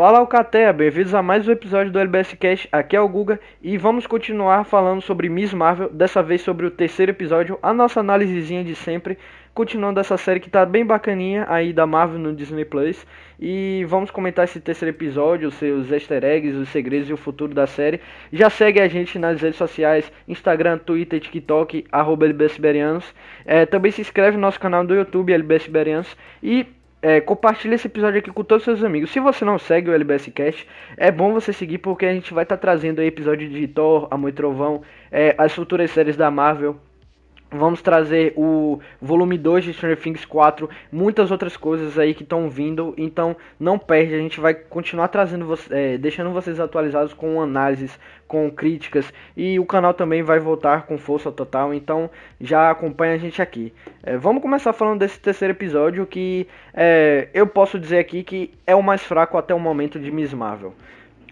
Fala Alcateia, bem-vindos a mais um episódio do LBS Cash. Aqui é o Guga e vamos continuar falando sobre Miss Marvel, dessa vez sobre o terceiro episódio, a nossa análisezinha de sempre, continuando essa série que tá bem bacaninha aí da Marvel no Disney Plus. E vamos comentar esse terceiro episódio, os seus easter eggs, os segredos e o futuro da série. Já segue a gente nas redes sociais, Instagram, Twitter, TikTok, arroba LBSiberianos. É, também se inscreve no nosso canal do YouTube, LBSiberianos. E é, compartilhe esse episódio aqui com todos os seus amigos. Se você não segue o LBS Cast, é bom você seguir porque a gente vai estar tá trazendo aí episódio de Thor, Amor e Trovão, é, as futuras séries da Marvel. Vamos trazer o volume 2 de Stranger Things 4, muitas outras coisas aí que estão vindo, então não perde, a gente vai continuar trazendo, é, deixando vocês atualizados com análises, com críticas e o canal também vai voltar com força total, então já acompanha a gente aqui. É, vamos começar falando desse terceiro episódio que é, eu posso dizer aqui que é o mais fraco até o momento de Miss Marvel.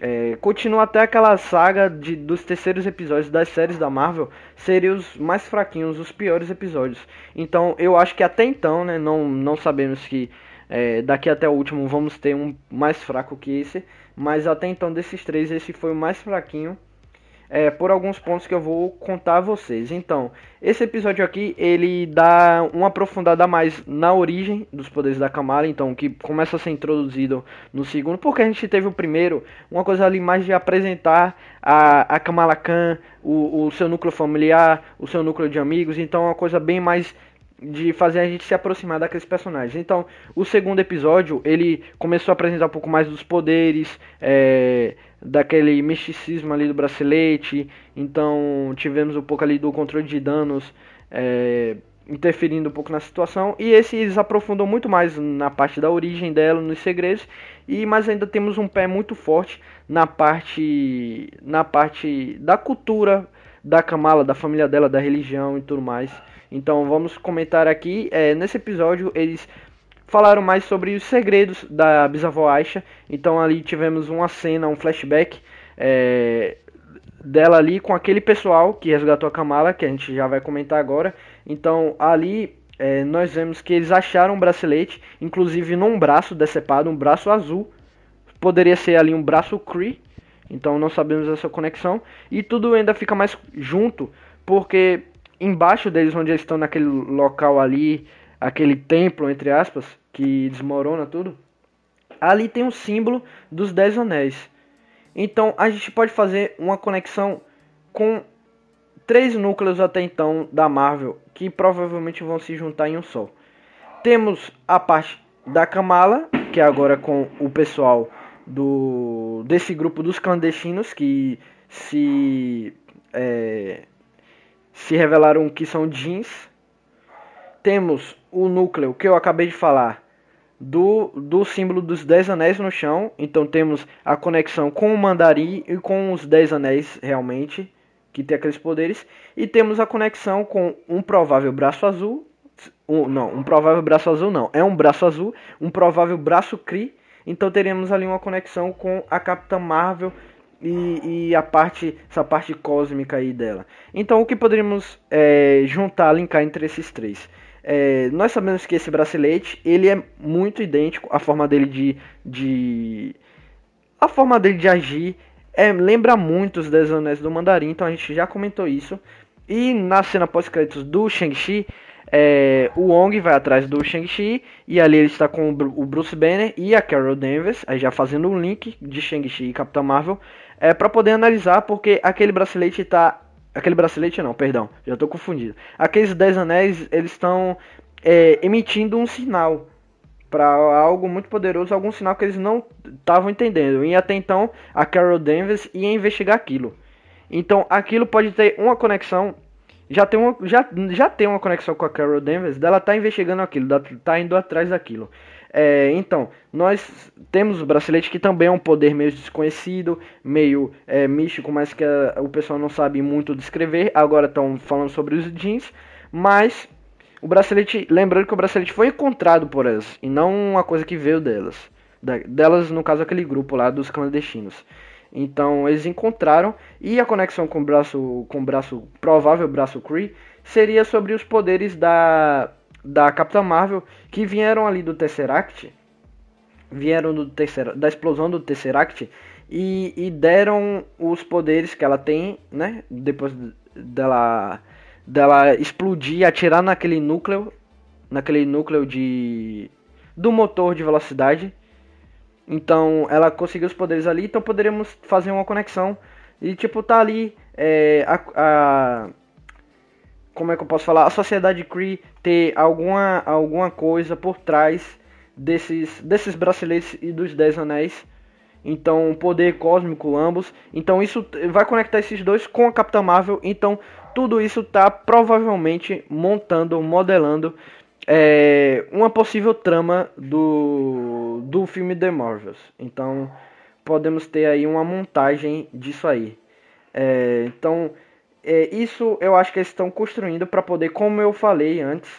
É, continua até aquela saga de, dos terceiros episódios das séries da Marvel serem os mais fraquinhos, os piores episódios. Então eu acho que até então, né, não, não sabemos que é, daqui até o último vamos ter um mais fraco que esse, mas até então desses três esse foi o mais fraquinho é, por alguns pontos que eu vou contar a vocês. Então, esse episódio aqui, ele dá uma aprofundada mais na origem dos poderes da Kamala, então, que começa a ser introduzido no segundo, porque a gente teve o primeiro, uma coisa ali mais de apresentar a, a Kamala Khan, o, o seu núcleo familiar, o seu núcleo de amigos, então, uma coisa bem mais de fazer a gente se aproximar daqueles personagens. Então, o segundo episódio, ele começou a apresentar um pouco mais dos poderes, é, daquele misticismo ali do bracelete. Então, tivemos um pouco ali do controle de danos, é, interferindo um pouco na situação. E esse eles aprofundam muito mais na parte da origem dela, nos segredos. E mas ainda temos um pé muito forte na parte na parte da cultura da Kamala, da família dela, da religião e tudo mais. Então vamos comentar aqui. É, nesse episódio eles falaram mais sobre os segredos da bisavó Aisha. Então ali tivemos uma cena, um flashback é, dela ali com aquele pessoal que resgatou a Kamala, que a gente já vai comentar agora. Então ali é, nós vemos que eles acharam um bracelete, inclusive num braço decepado, um braço azul. Poderia ser ali um braço Kree, então não sabemos essa conexão. E tudo ainda fica mais junto, porque embaixo deles, onde eles estão naquele local ali, aquele templo, entre aspas, que desmorona tudo, ali tem o símbolo dos Dez Anéis. Então a gente pode fazer uma conexão com três núcleos até então da Marvel, que provavelmente vão se juntar em um só. Temos a parte da Kamala, que é agora com o pessoal do desse grupo dos clandestinos que se é, se revelaram que são jeans. Temos o núcleo que eu acabei de falar do, do símbolo dos Dez Anéis no chão. Então temos a conexão com o Mandarim e com os Dez Anéis realmente, que tem aqueles poderes. E temos a conexão com um provável braço azul. Um, não, um provável braço azul não. É um braço azul, um provável braço Kree. Então teremos ali uma conexão com a Capitã Marvel e, e, a parte, essa parte cósmica aí dela. Então, o que poderíamos é, juntar, linkar entre esses três? É, nós sabemos que esse bracelete ele é muito idêntico, a forma dele de, de a forma dele de agir é, lembra muito os Dez Anéis do Mandarim, então a gente já comentou isso. E na cena pós-créditos do Shang-Chi, é, o Wong vai atrás do Shang-Chi e ali ele está com o Bruce Banner e a Carol Danvers, aí já fazendo um link de Shang-Chi e Capitão Marvel é, para poder analisar, porque aquele bracelete tá. Aquele bracelete não, perdão, já estou confundido. Aqueles 10 anéis, eles estão é, emitindo um sinal para algo muito poderoso, algum sinal que eles não estavam entendendo. E até então, a Carol Danvers ia investigar aquilo. Então, aquilo pode ter uma conexão. Já tem uma, já, já tem uma conexão com a Carol Danvers, dela tá investigando aquilo, tá indo atrás daquilo. É, então, nós temos o bracelete que também é um poder meio desconhecido, meio é, místico, mas que a, o pessoal não sabe muito descrever. Agora estão falando sobre os jeans, mas o bracelete, lembrando que o bracelete foi encontrado por elas e não uma coisa que veio delas. Da, delas, no caso, aquele grupo lá dos clandestinos. Então, eles encontraram e a conexão com o braço, com o braço provável braço Kree seria sobre os poderes da da Capitã Marvel que vieram ali do Tesseract, vieram do terceiro, da explosão do Tesseract e, e deram os poderes que ela tem, né? Depois dela, dela explodir, atirar naquele núcleo, naquele núcleo de do motor de velocidade. Então ela conseguiu os poderes ali, então poderíamos fazer uma conexão e tipo tá ali é, a, a como é que eu posso falar? A sociedade Kree ter alguma, alguma coisa por trás desses, desses braceletes e dos Dez Anéis. Então, poder cósmico ambos. Então, isso vai conectar esses dois com a Capitã Marvel. Então, tudo isso tá provavelmente montando, modelando é, uma possível trama do, do filme The Marvels. Então, podemos ter aí uma montagem disso aí. É, então, é, isso eu acho que eles estão construindo para poder, como eu falei antes,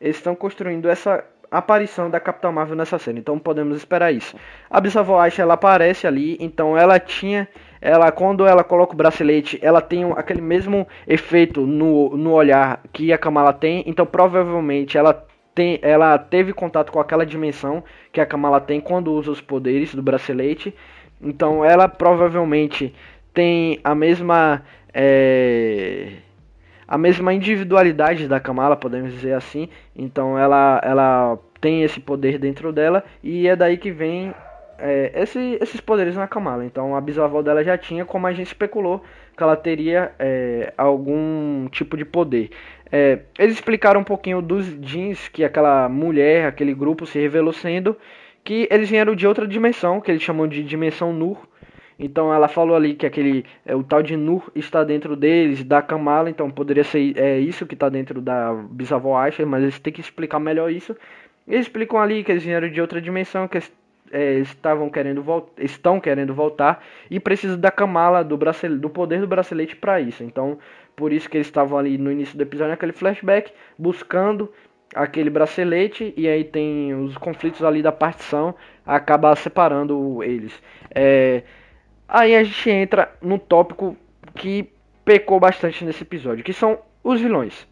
eles estão construindo essa aparição da Capitã Marvel nessa cena. Então podemos esperar isso. A Bisavó ela aparece ali, então ela tinha ela quando ela coloca o bracelete, ela tem aquele mesmo efeito no, no olhar que a Kamala tem, então provavelmente ela tem, ela teve contato com aquela dimensão que a Kamala tem quando usa os poderes do bracelete. Então ela provavelmente tem a mesma é, a mesma individualidade da Kamala, podemos dizer assim. Então ela, ela tem esse poder dentro dela e é daí que vem é, esse, esses poderes na Kamala. Então a bisavó dela já tinha, como a gente especulou, que ela teria é, algum tipo de poder. É, eles explicaram um pouquinho dos jeans que aquela mulher, aquele grupo se revelou sendo, que eles vieram de outra dimensão, que eles chamam de dimensão Nur, então ela falou ali que aquele é, o tal de Nur está dentro deles, da Kamala, então poderia ser é, isso que está dentro da bisavó Aisha, mas eles têm que explicar melhor isso. Eles explicam ali que eles vieram de outra dimensão, que eles é, estavam querendo estão querendo voltar e precisam da Kamala, do, do poder do bracelete para isso. Então, por isso que eles estavam ali no início do episódio, naquele flashback, buscando aquele bracelete e aí tem os conflitos ali da partição, acaba separando eles. É, Aí a gente entra no tópico que pecou bastante nesse episódio, que são os vilões.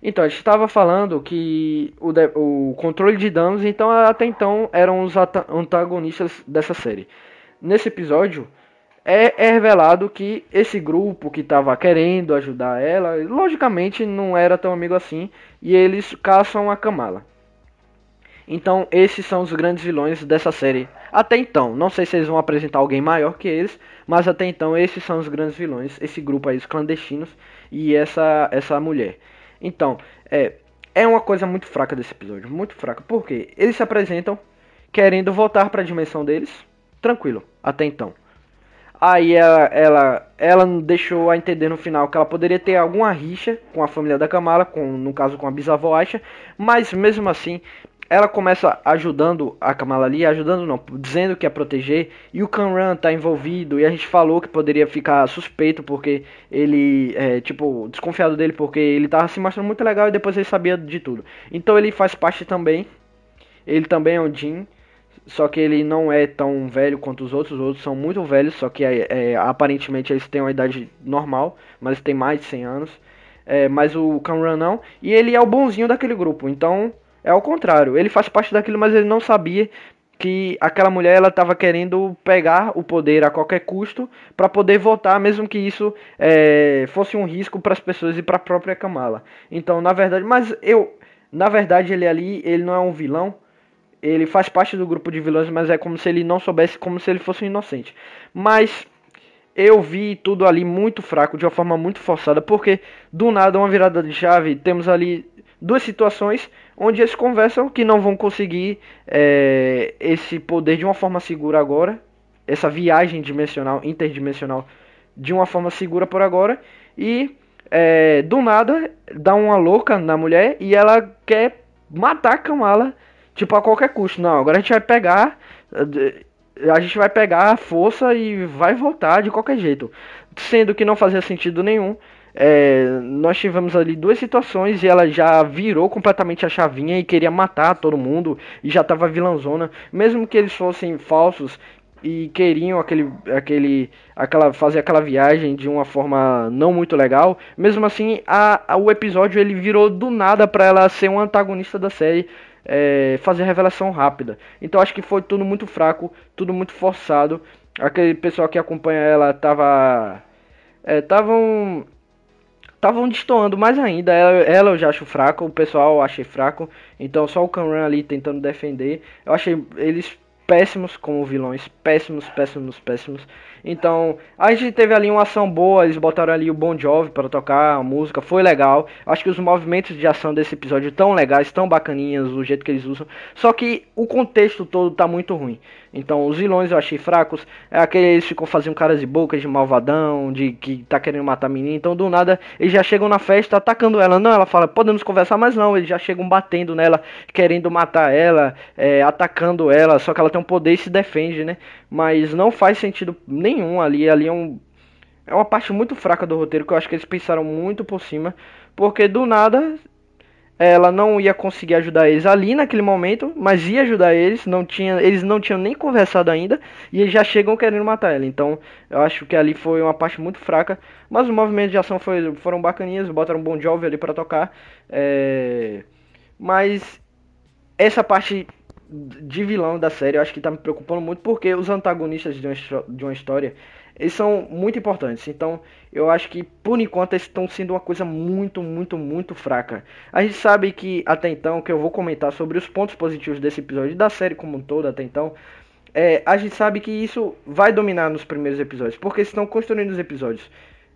Então, a gente estava falando que o, de, o controle de danos, então até então eram os antagonistas dessa série. Nesse episódio é, é revelado que esse grupo que estava querendo ajudar ela, logicamente não era tão amigo assim, e eles caçam a Kamala. Então, esses são os grandes vilões dessa série. Até então, não sei se eles vão apresentar alguém maior que eles, mas até então esses são os grandes vilões, esse grupo aí, os clandestinos e essa essa mulher. Então, é é uma coisa muito fraca desse episódio, muito fraca. Porque eles se apresentam querendo voltar para a dimensão deles, tranquilo, até então. Aí ela, ela, ela deixou a entender no final que ela poderia ter alguma rixa com a família da Kamala, com, no caso com a bisavó Aisha, mas mesmo assim ela começa ajudando a Kamala ali, ajudando não, dizendo que é proteger, e o Kanran tá envolvido, e a gente falou que poderia ficar suspeito porque ele, é, tipo, desconfiado dele porque ele tava se mostrando muito legal e depois ele sabia de tudo. Então ele faz parte também, ele também é um Jin, só que ele não é tão velho quanto os outros, os outros são muito velhos, só que é, é, aparentemente eles têm uma idade normal, mas tem mais de 100 anos. É, mas o Kanran não, e ele é o bonzinho daquele grupo, então é ao contrário, ele faz parte daquilo, mas ele não sabia que aquela mulher ela estava querendo pegar o poder a qualquer custo para poder votar, mesmo que isso é, fosse um risco para as pessoas e para a própria Kamala. Então, na verdade, mas eu, na verdade, ele ali, ele não é um vilão. Ele faz parte do grupo de vilões, mas é como se ele não soubesse, como se ele fosse um inocente. Mas eu vi tudo ali muito fraco, de uma forma muito forçada, porque do nada uma virada de chave, temos ali duas situações onde eles conversam que não vão conseguir é, esse poder de uma forma segura agora, essa viagem dimensional, interdimensional, de uma forma segura por agora, e é, do nada dá uma louca na mulher e ela quer matar a Kamala, tipo, a qualquer custo. Não, agora a gente vai pegar. A gente vai pegar a força e vai voltar de qualquer jeito. Sendo que não fazia sentido nenhum. É, nós tivemos ali duas situações e ela já virou completamente a chavinha e queria matar todo mundo e já tava vilãzona. Mesmo que eles fossem falsos, e queriam aquele, aquele, aquela, fazer aquela viagem de uma forma não muito legal. Mesmo assim, a, a o episódio ele virou do nada para ela ser um antagonista da série, é, fazer revelação rápida. Então acho que foi tudo muito fraco, tudo muito forçado. Aquele pessoal que acompanha ela tava, é, estavam destoando mais ainda. Ela, ela, eu já acho fraco, o pessoal eu achei fraco. Então só o Cameron ali tentando defender. Eu achei eles péssimos como vilões, péssimos, péssimos, péssimos. Então, a gente teve ali uma ação boa, eles botaram ali o Bon Jovi para tocar a música, foi legal. Acho que os movimentos de ação desse episódio tão legais, tão bacaninhas, o jeito que eles usam. Só que o contexto todo tá muito ruim. Então, os vilões eu achei fracos. É aquele eles ficam fazendo caras e bocas de malvadão, de que tá querendo matar a menina. Então, do nada, eles já chegam na festa atacando ela. Não, ela fala, podemos conversar, mas não, eles já chegam batendo nela, querendo matar ela, é, atacando ela. Só que ela tem um poder e se defende, né? Mas não faz sentido nenhum ali. Ali é um. É uma parte muito fraca do roteiro que eu acho que eles pensaram muito por cima. Porque do nada ela não ia conseguir ajudar eles ali naquele momento, mas ia ajudar eles, não tinha, eles não tinham nem conversado ainda e já chegam querendo matar ela. Então, eu acho que ali foi uma parte muito fraca, mas os movimentos de ação foi, foram bacaninhas, botaram um bom job ali para tocar. É... Mas essa parte de vilão da série eu acho que tá me preocupando muito porque os antagonistas de uma, de uma história eles são muito importantes. Então, eu acho que por enquanto eles estão sendo uma coisa muito, muito, muito fraca. A gente sabe que até então, que eu vou comentar sobre os pontos positivos desse episódio da série como um todo até então, é, a gente sabe que isso vai dominar nos primeiros episódios, porque estão construindo os episódios,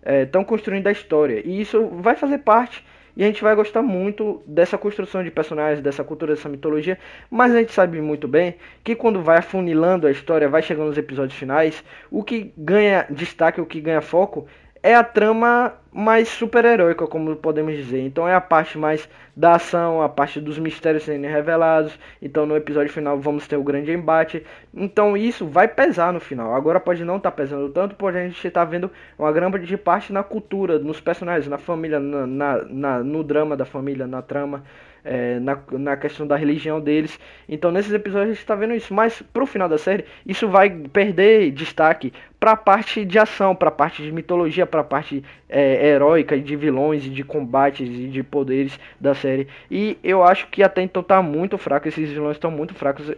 estão é, construindo a história, e isso vai fazer parte e a gente vai gostar muito dessa construção de personagens, dessa cultura, dessa mitologia. Mas a gente sabe muito bem que quando vai afunilando a história, vai chegando nos episódios finais, o que ganha destaque, o que ganha foco é a trama mais super-heróica, como podemos dizer. Então é a parte mais da ação, a parte dos mistérios sendo revelados. Então no episódio final vamos ter o grande embate. Então isso vai pesar no final. Agora pode não estar tá pesando tanto, porque a gente está vendo uma grande parte na cultura, nos personagens, na família, na, na, na no drama da família, na trama é, na, na questão da religião deles. Então nesses episódios a gente está vendo isso. Mas pro final da série, isso vai perder destaque para a parte de ação, para a parte de mitologia, para a parte é, heróica de vilões e de combates e de poderes da série. E eu acho que até então tá muito fraco, esses vilões estão muito fracos.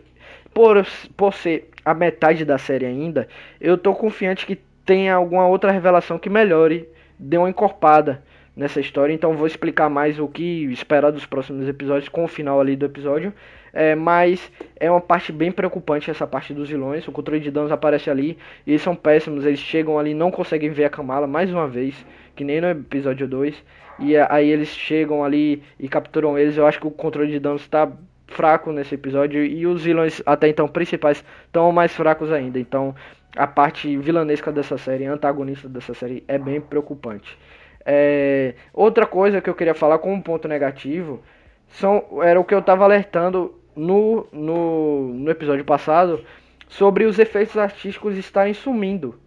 Por, por ser a metade da série ainda, eu tô confiante que tenha alguma outra revelação que melhore, dê uma encorpada nessa história, então vou explicar mais o que esperar dos próximos episódios com o final ali do episódio. É, mas é uma parte bem preocupante essa parte dos vilões. O controle de danos aparece ali e eles são péssimos. Eles chegam ali não conseguem ver a Kamala mais uma vez, que nem no episódio 2. E aí eles chegam ali e capturam eles. Eu acho que o controle de danos está fraco nesse episódio e os vilões até então principais estão mais fracos ainda. Então a parte vilanesca dessa série, antagonista dessa série é bem preocupante. É, outra coisa que eu queria falar como ponto negativo são, era o que eu estava alertando no, no, no episódio passado sobre os efeitos artísticos estarem sumindo.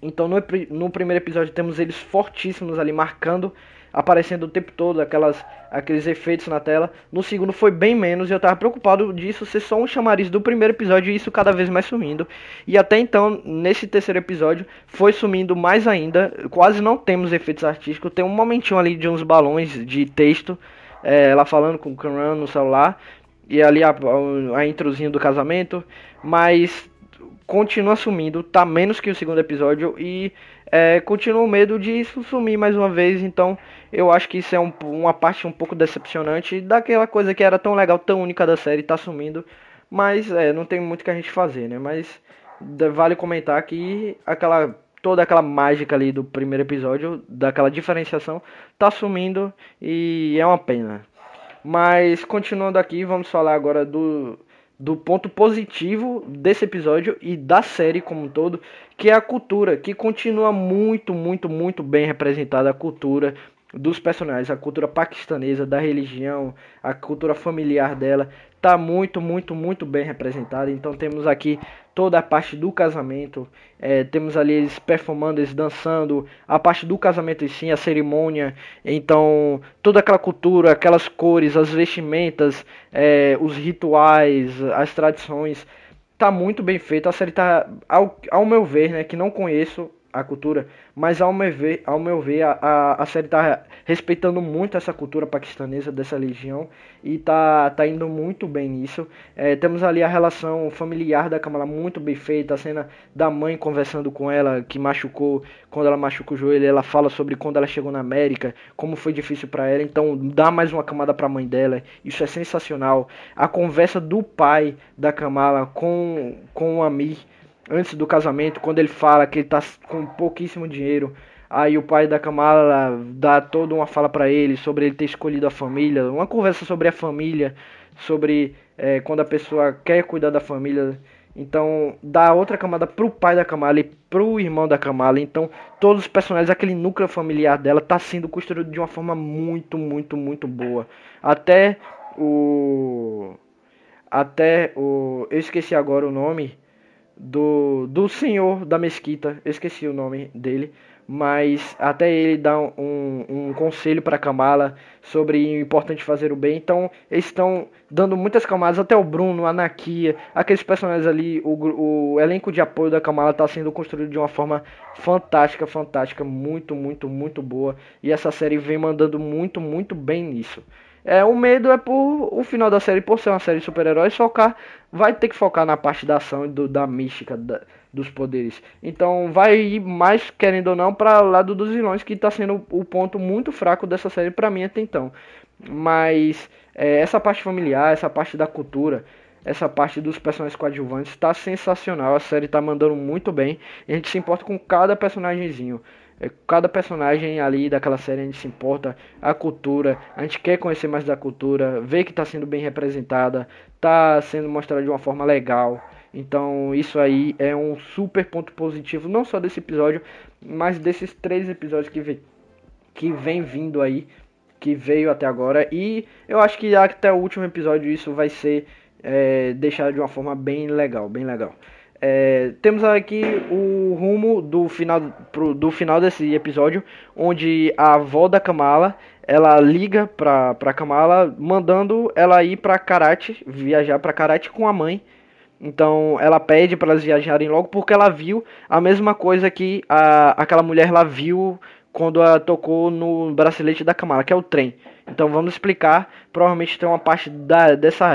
Então no, no primeiro episódio temos eles fortíssimos ali marcando aparecendo o tempo todo, aquelas, aqueles efeitos na tela. No segundo foi bem menos e eu tava preocupado disso ser só um chamariz do primeiro episódio e isso cada vez mais sumindo. E até então, nesse terceiro episódio, foi sumindo mais ainda. Quase não temos efeitos artísticos. Tem um momentinho ali de uns balões de texto, é, ela falando com o Cameron no celular. E ali a, a, a introzinha do casamento. Mas continua sumindo, tá menos que o segundo episódio e é, continua o medo de isso sumir mais uma vez. Então eu acho que isso é um, uma parte um pouco decepcionante daquela coisa que era tão legal, tão única da série, tá sumindo. Mas é, não tem muito que a gente fazer, né? Mas vale comentar que aquela toda aquela mágica ali do primeiro episódio, daquela diferenciação, tá sumindo e é uma pena. Mas continuando aqui, vamos falar agora do do ponto positivo desse episódio e da série como um todo, que é a cultura, que continua muito, muito, muito bem representada a cultura dos personagens, a cultura paquistanesa, da religião, a cultura familiar dela, tá muito, muito, muito bem representada. Então temos aqui toda a parte do casamento, é, temos ali eles performando, eles dançando, a parte do casamento em si, a cerimônia, então toda aquela cultura, aquelas cores, as vestimentas, é, os rituais, as tradições, tá muito bem feito. A série tá, ao, ao meu ver, né, que não conheço a cultura, mas ao meu ver, ao meu ver a, a, a série tá respeitando muito essa cultura paquistanesa dessa legião e tá, tá indo muito bem nisso. É, temos ali a relação familiar da Kamala muito bem feita, a cena da mãe conversando com ela que machucou, quando ela machuca o joelho, ela fala sobre quando ela chegou na América, como foi difícil para ela, então dá mais uma camada para a mãe dela. Isso é sensacional. A conversa do pai da Kamala com com o Amir antes do casamento, quando ele fala que ele tá com pouquíssimo dinheiro, aí o pai da Kamala dá toda uma fala para ele sobre ele ter escolhido a família, uma conversa sobre a família, sobre é, quando a pessoa quer cuidar da família. Então, dá outra camada pro pai da Kamala e pro irmão da Kamala. Então, todos os personagens, aquele núcleo familiar dela tá sendo construído de uma forma muito, muito, muito boa. Até o até o eu esqueci agora o nome do, do senhor da mesquita, esqueci o nome dele, mas até ele dá um, um conselho para Kamala sobre o importante fazer o bem. Então, eles estão dando muitas camadas, até o Bruno, a Nakia, aqueles personagens ali, o, o elenco de apoio da Kamala está sendo construído de uma forma fantástica, fantástica, muito, muito, muito boa. E essa série vem mandando muito, muito bem nisso. É, o medo é por o final da série, por ser uma série de super-heróis, focar. Vai ter que focar na parte da ação e do, da mística da, dos poderes. Então vai ir mais, querendo ou não, para o lado dos vilões, que está sendo o ponto muito fraco dessa série para mim até então. Mas é, essa parte familiar, essa parte da cultura, essa parte dos personagens coadjuvantes está sensacional. A série está mandando muito bem. A gente se importa com cada personagemzinho. É, cada personagem ali daquela série a gente se importa, a cultura, a gente quer conhecer mais da cultura, ver que está sendo bem representada, está sendo mostrada de uma forma legal. Então isso aí é um super ponto positivo, não só desse episódio, mas desses três episódios que vem, que vem vindo aí, que veio até agora. E eu acho que até o último episódio isso vai ser é, deixado de uma forma bem legal, bem legal. É, temos aqui o rumo do final, pro, do final desse episódio, onde a avó da Kamala ela liga pra, pra Kamala, mandando ela ir pra Karate, viajar pra Karate com a mãe. Então ela pede para elas viajarem logo porque ela viu a mesma coisa que a, aquela mulher lá viu quando ela tocou no bracelete da Kamala, que é o trem. Então vamos explicar. Provavelmente tem uma parte da, dessa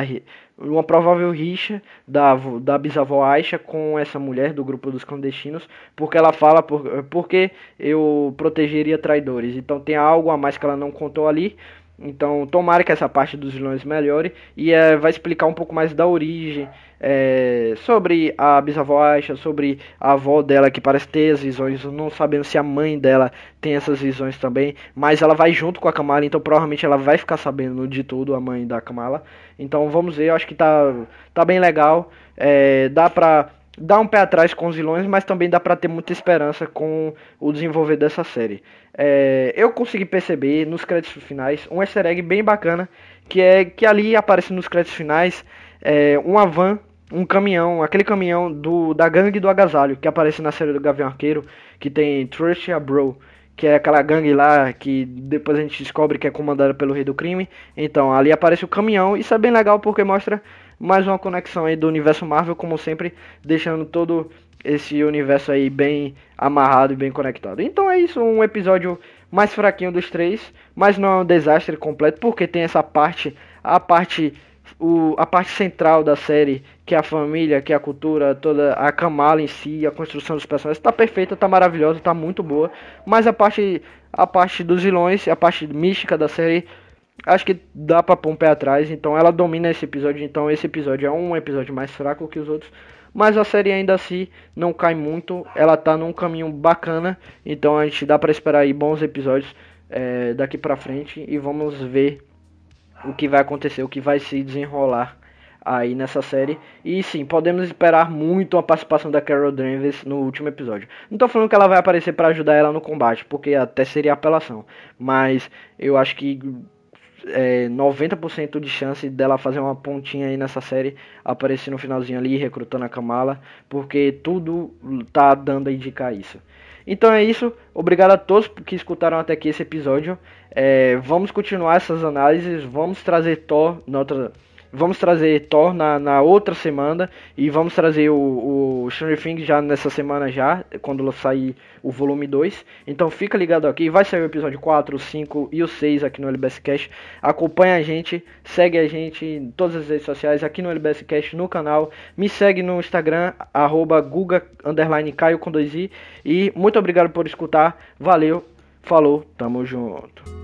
uma provável rixa da, da bisavó Aisha com essa mulher do grupo dos clandestinos, porque ela fala por, porque eu protegeria traidores. Então tem algo a mais que ela não contou ali. Então, tomara que essa parte dos vilões melhore e é, vai explicar um pouco mais da origem, é, sobre a bisavó Aisha, sobre a avó dela que parece ter as visões, não sabendo se a mãe dela tem essas visões também, mas ela vai junto com a Kamala, então provavelmente ela vai ficar sabendo de tudo, a mãe da Kamala. Então vamos ver, eu acho que tá, tá bem legal, é, dá pra dá um pé atrás com os vilões, mas também dá para ter muita esperança com o desenvolver dessa série. É, eu consegui perceber nos créditos finais um easter egg bem bacana, que é que ali aparece nos créditos finais é, uma van, um caminhão, aquele caminhão do da gangue do agasalho, que aparece na série do Gavião Arqueiro, que tem Trust a Bro, que é aquela gangue lá que depois a gente descobre que é comandada pelo rei do crime. Então ali aparece o caminhão, isso é bem legal porque mostra mais uma conexão aí do universo Marvel, como sempre, deixando todo esse universo aí bem amarrado e bem conectado. Então é isso, um episódio mais fraquinho dos três, mas não é um desastre completo, porque tem essa parte, a parte o, a parte central da série, que é a família, que é a cultura, toda a Kamala em si, a construção dos personagens, está perfeita, está maravilhosa, está muito boa. Mas a parte, a parte dos vilões, a parte mística da série, acho que dá pra pôr um pé atrás. Então ela domina esse episódio. Então esse episódio é um episódio mais fraco que os outros. Mas a série ainda assim não cai muito. Ela tá num caminho bacana. Então a gente dá para esperar aí bons episódios é, daqui pra frente. E vamos ver o que vai acontecer, o que vai se desenrolar aí nessa série. E sim, podemos esperar muito a participação da Carol Danvers no último episódio. Não tô falando que ela vai aparecer para ajudar ela no combate, porque até seria apelação. Mas eu acho que é, 90% de chance dela fazer uma pontinha aí nessa série, aparecer no finalzinho ali, recrutando a Kamala, porque tudo tá dando a indicar isso. Então é isso, obrigado a todos que escutaram até aqui esse episódio. É, vamos continuar essas análises, vamos trazer Thor outra, Vamos trazer Thor na, na outra semana e vamos trazer o, o Stranger Things já nessa semana já, quando sair o volume 2. Então fica ligado aqui, vai sair o episódio 4, o 5 e o 6 aqui no LBS Cash. Acompanha a gente, segue a gente em todas as redes sociais, aqui no LBS Cash, no canal. Me segue no Instagram, arroba Guga, com 2i. E muito obrigado por escutar, valeu, falou, tamo junto.